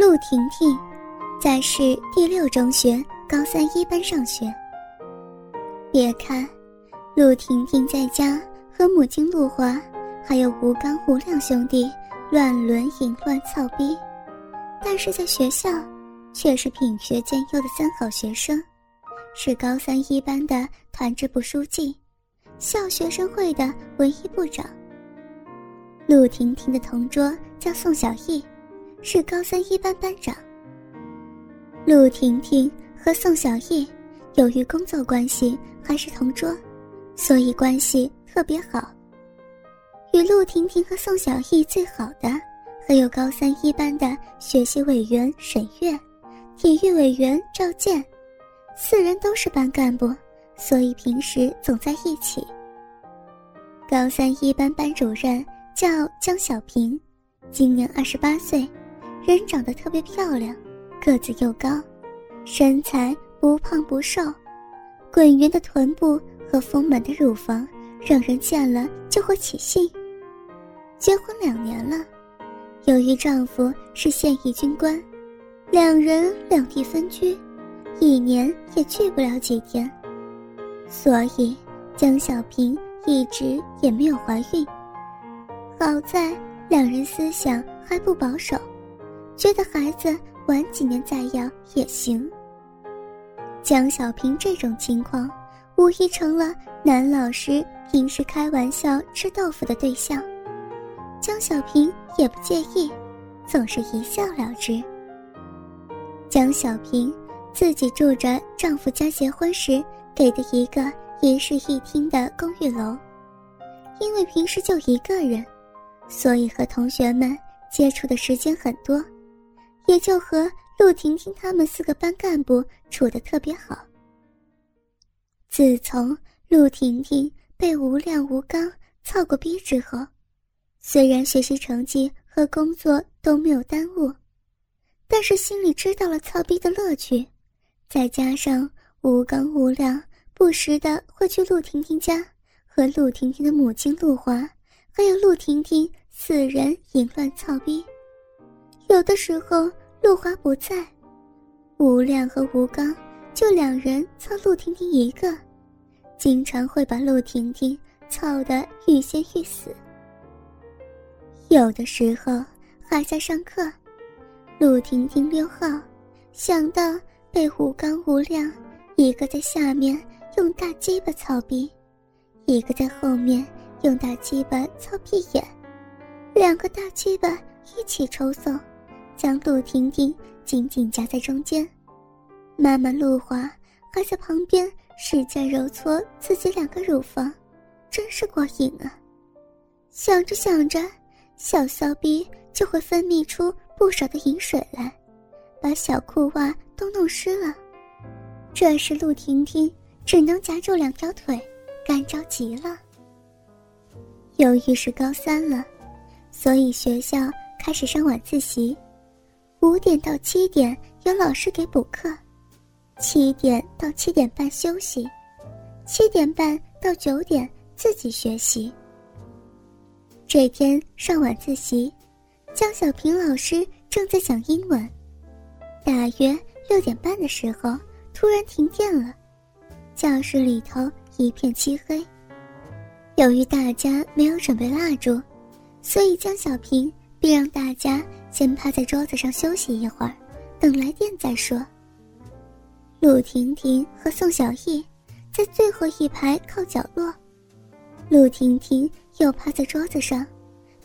陆婷婷在市第六中学高三一班上学。别看陆婷婷在家和母亲陆华，还有吴刚、吴亮兄弟乱伦淫乱操逼，但是在学校却是品学兼优的三好学生，是高三一班的团支部书记，校学生会的文艺部长。陆婷婷的同桌叫宋小艺。是高三一班班长。陆婷婷和宋小艺由于工作关系还是同桌，所以关系特别好。与陆婷婷和宋小艺最好的，还有高三一班的学习委员沈月，体育委员赵健，四人都是班干部，所以平时总在一起。高三一班班主任叫江小平，今年二十八岁。人长得特别漂亮，个子又高，身材不胖不瘦，滚圆的臀部和丰满的乳房让人见了就会起兴。结婚两年了，由于丈夫是现役军官，两人两地分居，一年也聚不了几天，所以江小平一直也没有怀孕。好在两人思想还不保守。觉得孩子晚几年再要也行。江小平这种情况，无疑成了男老师平时开玩笑吃豆腐的对象。江小平也不介意，总是一笑了之。江小平自己住着丈夫家结婚时给的一个一室一厅的公寓楼，因为平时就一个人，所以和同学们接触的时间很多。也就和陆婷婷他们四个班干部处得特别好。自从陆婷婷被吴亮、吴刚操过逼之后，虽然学习成绩和工作都没有耽误，但是心里知道了操逼的乐趣，再加上吴刚、吴亮不时的会去陆婷婷家和陆婷婷的母亲陆华，还有陆婷婷四人淫乱操逼。有的时候，陆华不在，吴亮和吴刚就两人操陆婷婷一个，经常会把陆婷婷操得欲仙欲死。有的时候还在上课，陆婷婷溜号，想到被吴刚、吴亮一个在下面用大鸡巴操逼，一个在后面用大鸡巴操屁眼，两个大鸡巴一起抽送。将陆婷婷紧紧夹在中间，妈妈陆华还在旁边使劲揉搓自己两个乳房，真是过瘾啊！想着想着，小骚逼就会分泌出不少的饮水来，把小裤袜都弄湿了。这时陆婷婷只能夹住两条腿，干着急了。由于是高三了，所以学校开始上晚自习。五点到七点有老师给补课，七点到七点半休息，七点半到九点自己学习。这天上晚自习，江小平老师正在讲英文。大约六点半的时候，突然停电了，教室里头一片漆黑。由于大家没有准备蜡烛，所以江小平便让大家。先趴在桌子上休息一会儿，等来电再说。陆婷婷和宋小艺在最后一排靠角落，陆婷婷又趴在桌子上，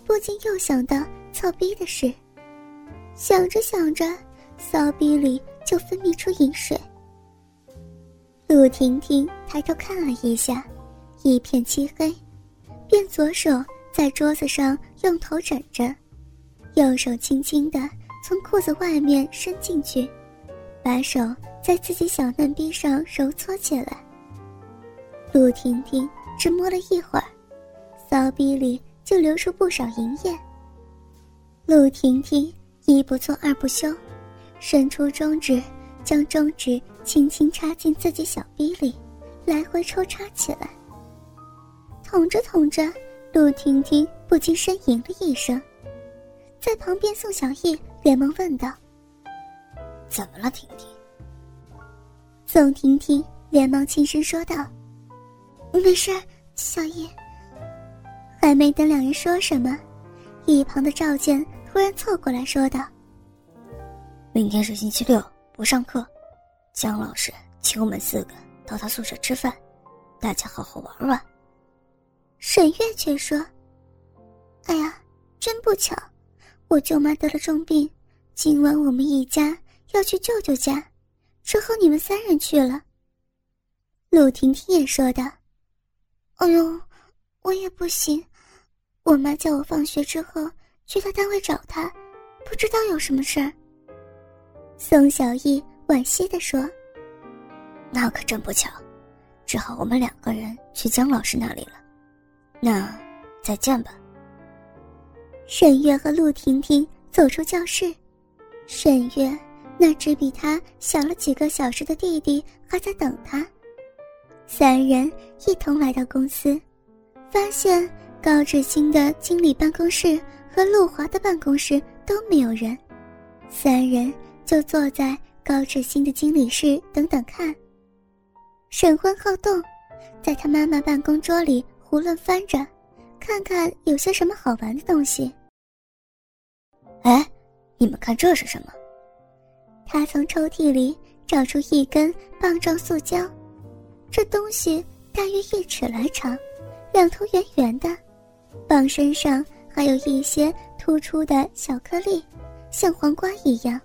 不禁又想到操逼的事。想着想着，骚逼里就分泌出饮水。陆婷婷抬头看了一下，一片漆黑，便左手在桌子上用头枕着。右手轻轻地从裤子外面伸进去，把手在自己小嫩逼上揉搓起来。陆婷婷只摸了一会儿，骚逼里就流出不少银液。陆婷婷一不做二不休，伸出中指，将中指轻轻插进自己小逼里，来回抽插起来。捅着捅着，陆婷婷不禁呻吟了一声。在旁边，宋小艺连忙问道：“怎么了，婷婷？宋婷婷连忙轻声说道：“没事，小艺。”还没等两人说什么，一旁的赵健突然凑过来说道：“明天是星期六，不上课，江老师请我们四个到他宿舍吃饭，大家好好玩玩。”沈月却说：“哎呀，真不巧，我舅妈得了重病，今晚我们一家要去舅舅家，只好你们三人去了。”陆婷婷也说道：“哎呦，我也不行。”我妈叫我放学之后去她单位找她，不知道有什么事儿。宋小艺惋惜地说：“那可真不巧，只好我们两个人去姜老师那里了。那再见吧。”沈月和陆婷婷走出教室，沈月那只比她小了几个小时的弟弟还在等她，三人一同来到公司，发现。高志新的经理办公室和陆华的办公室都没有人，三人就坐在高志新的经理室等等看。沈欢好动，在他妈妈办公桌里胡乱翻着，看看有些什么好玩的东西。哎，你们看这是什么？他从抽屉里找出一根棒状塑胶，这东西大约一尺来长，两头圆圆的。棒身上还有一些突出的小颗粒，像黄瓜一样。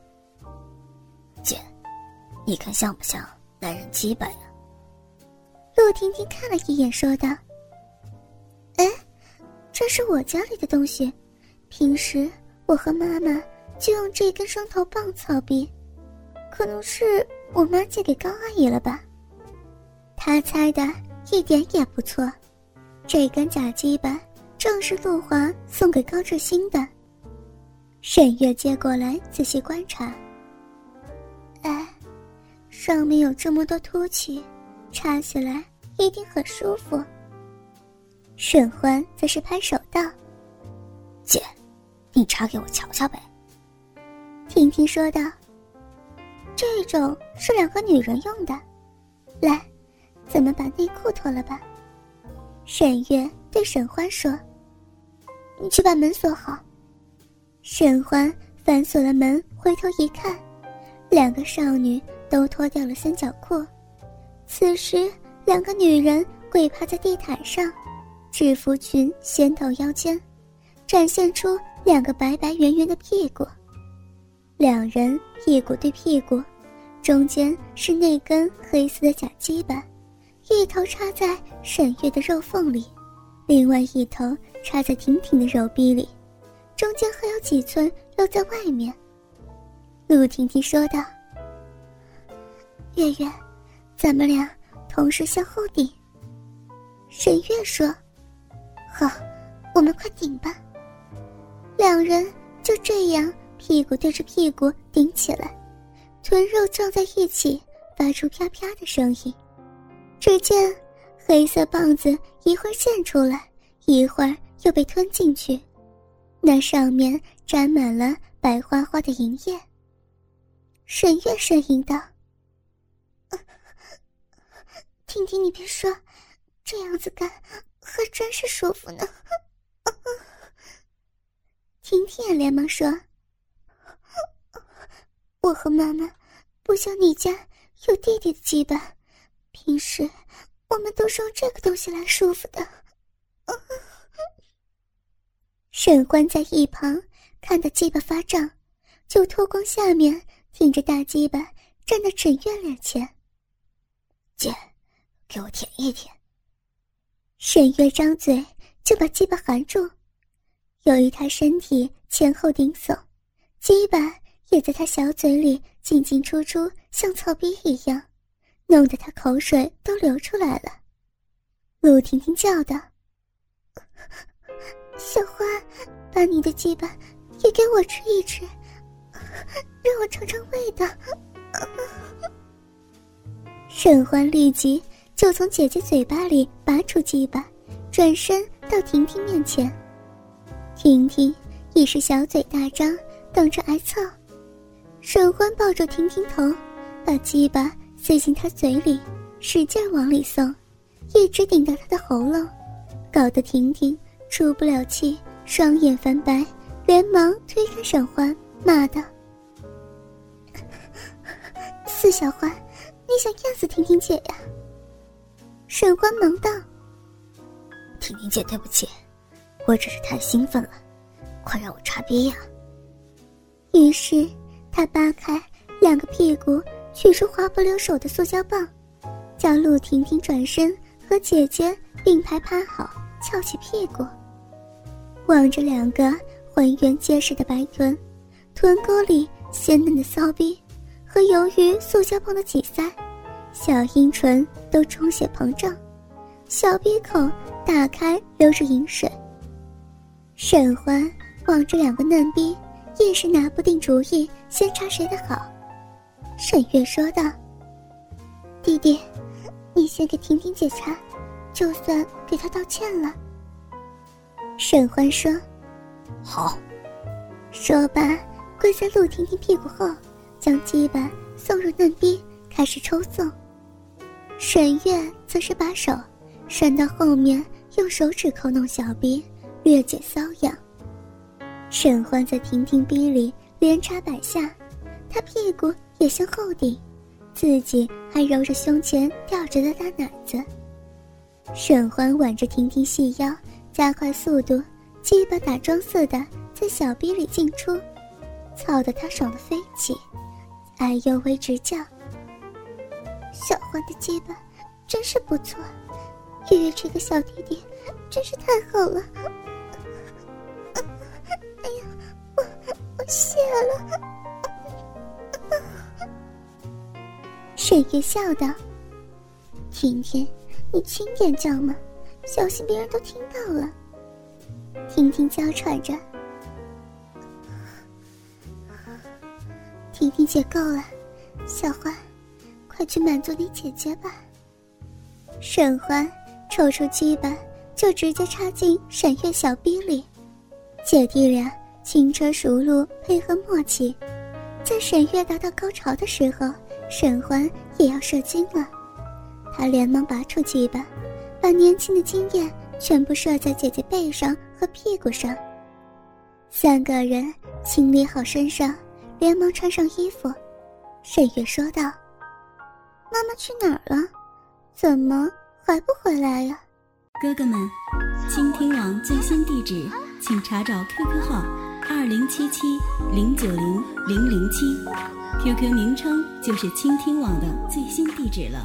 姐，你看像不像男人鸡巴呀？陆婷婷看了一眼，说道：“哎，这是我家里的东西，平时我和妈妈就用这根双头棒操逼，可能是我妈借给高阿姨了吧？她猜的一点也不错，这根假鸡巴。”正是陆华送给高志新的。沈月接过来仔细观察。哎，上面有这么多凸起，插起来一定很舒服。沈欢则是拍手道：“姐，你插给我瞧瞧呗。”婷婷说道：“这种是两个女人用的，来，咱们把内裤脱了吧。”沈月对沈欢说。你去把门锁好。沈欢反锁了门，回头一看，两个少女都脱掉了三角裤。此时，两个女人跪趴在地毯上，制服裙掀到腰间，展现出两个白白圆圆的屁股。两人屁股对屁股，中间是那根黑色的假鸡巴，一头插在沈月的肉缝里，另外一头。插在婷婷的肉壁里，中间还有几寸露在外面。陆婷婷说道：“月月，咱们俩同时向后顶。”沈月说：“好，我们快顶吧。”两人就这样屁股对着屁股顶起来，臀肉撞在一起，发出啪啪的声音。只见黑色棒子一会儿现出来，一会儿。又被吞进去，那上面沾满了白花花的银液。沈月呻吟道：“婷婷，你别说，这样子干还真是舒服呢。”婷婷也连忙说：“我和妈妈不像你家有弟弟的羁绊，平时我们都是用这个东西来舒服的。”沈欢在一旁看得鸡巴发胀，就脱光下面，挺着大鸡巴站在沈月脸前。姐，给我舔一舔。沈月张嘴就把鸡巴含住，由于他身体前后顶耸，鸡巴也在他小嘴里进进出出，像草逼一样，弄得他口水都流出来了。陆婷婷叫道。小花，把你的鸡巴也给我吃一吃，让我尝尝味道。沈欢立即就从姐姐嘴巴里拔出鸡巴，转身到婷婷面前。婷婷已是小嘴大张，等着挨操。沈欢抱住婷婷头，把鸡巴塞进她嘴里，使劲往里送，一直顶到她的喉咙，搞得婷婷出不了气，双眼翻白，连忙推开沈欢，骂道：“四小欢，你想压死婷婷姐呀？”沈欢忙道：“婷婷姐，对不起，我只是太兴奋了，快让我插逼呀！”于是。他扒开两个屁股，取出滑不溜手的塑胶棒，叫陆婷婷转身和姐姐并排趴好，翘起屁股，望着两个浑圆结实的白臀，臀沟里鲜嫩的骚逼，和由于塑胶棒的挤塞，小阴唇都充血膨胀，小鼻孔打开流着饮水。沈欢望着两个嫩逼。一时拿不定主意，先插谁的好。沈月说道：“弟弟，你先给婷婷姐插，就算给她道歉了。”沈欢说：“好。”说罢，跪在陆婷婷屁股后，将鸡巴送入嫩逼，开始抽送。沈月则是把手伸到后面，用手指抠弄小臂，略解瘙痒。沈欢在婷婷逼里连插百下，他屁股也向后顶，自己还揉着胸前吊着的大奶子。沈欢挽着婷婷细腰，加快速度，鸡巴打桩似的在小逼里进出，操得他爽得飞起，哎呦喂直叫。小欢的鸡巴真是不错，月月这个小弟弟真是太好了。哎呀，我我谢了，沈月笑道：“婷婷，你轻点叫嘛，小心别人都听到了。”婷婷娇喘着：“ 婷婷姐够了，小欢，快去满足你姐姐吧。”沈欢抽出鸡巴，就直接插进沈月小逼里，姐弟俩。轻车熟路，配合默契，在沈月达到高潮的时候，沈欢也要射精了。他连忙拔出鸡巴，把年轻的经验全部射在姐姐背上和屁股上。三个人清理好身上，连忙穿上衣服。沈月说道：“妈妈去哪儿了？怎么还不回来呀？”哥哥们，倾听网最新地址，请查找 QQ 号。二零七七零九零零零七，QQ 名称就是倾听网的最新地址了。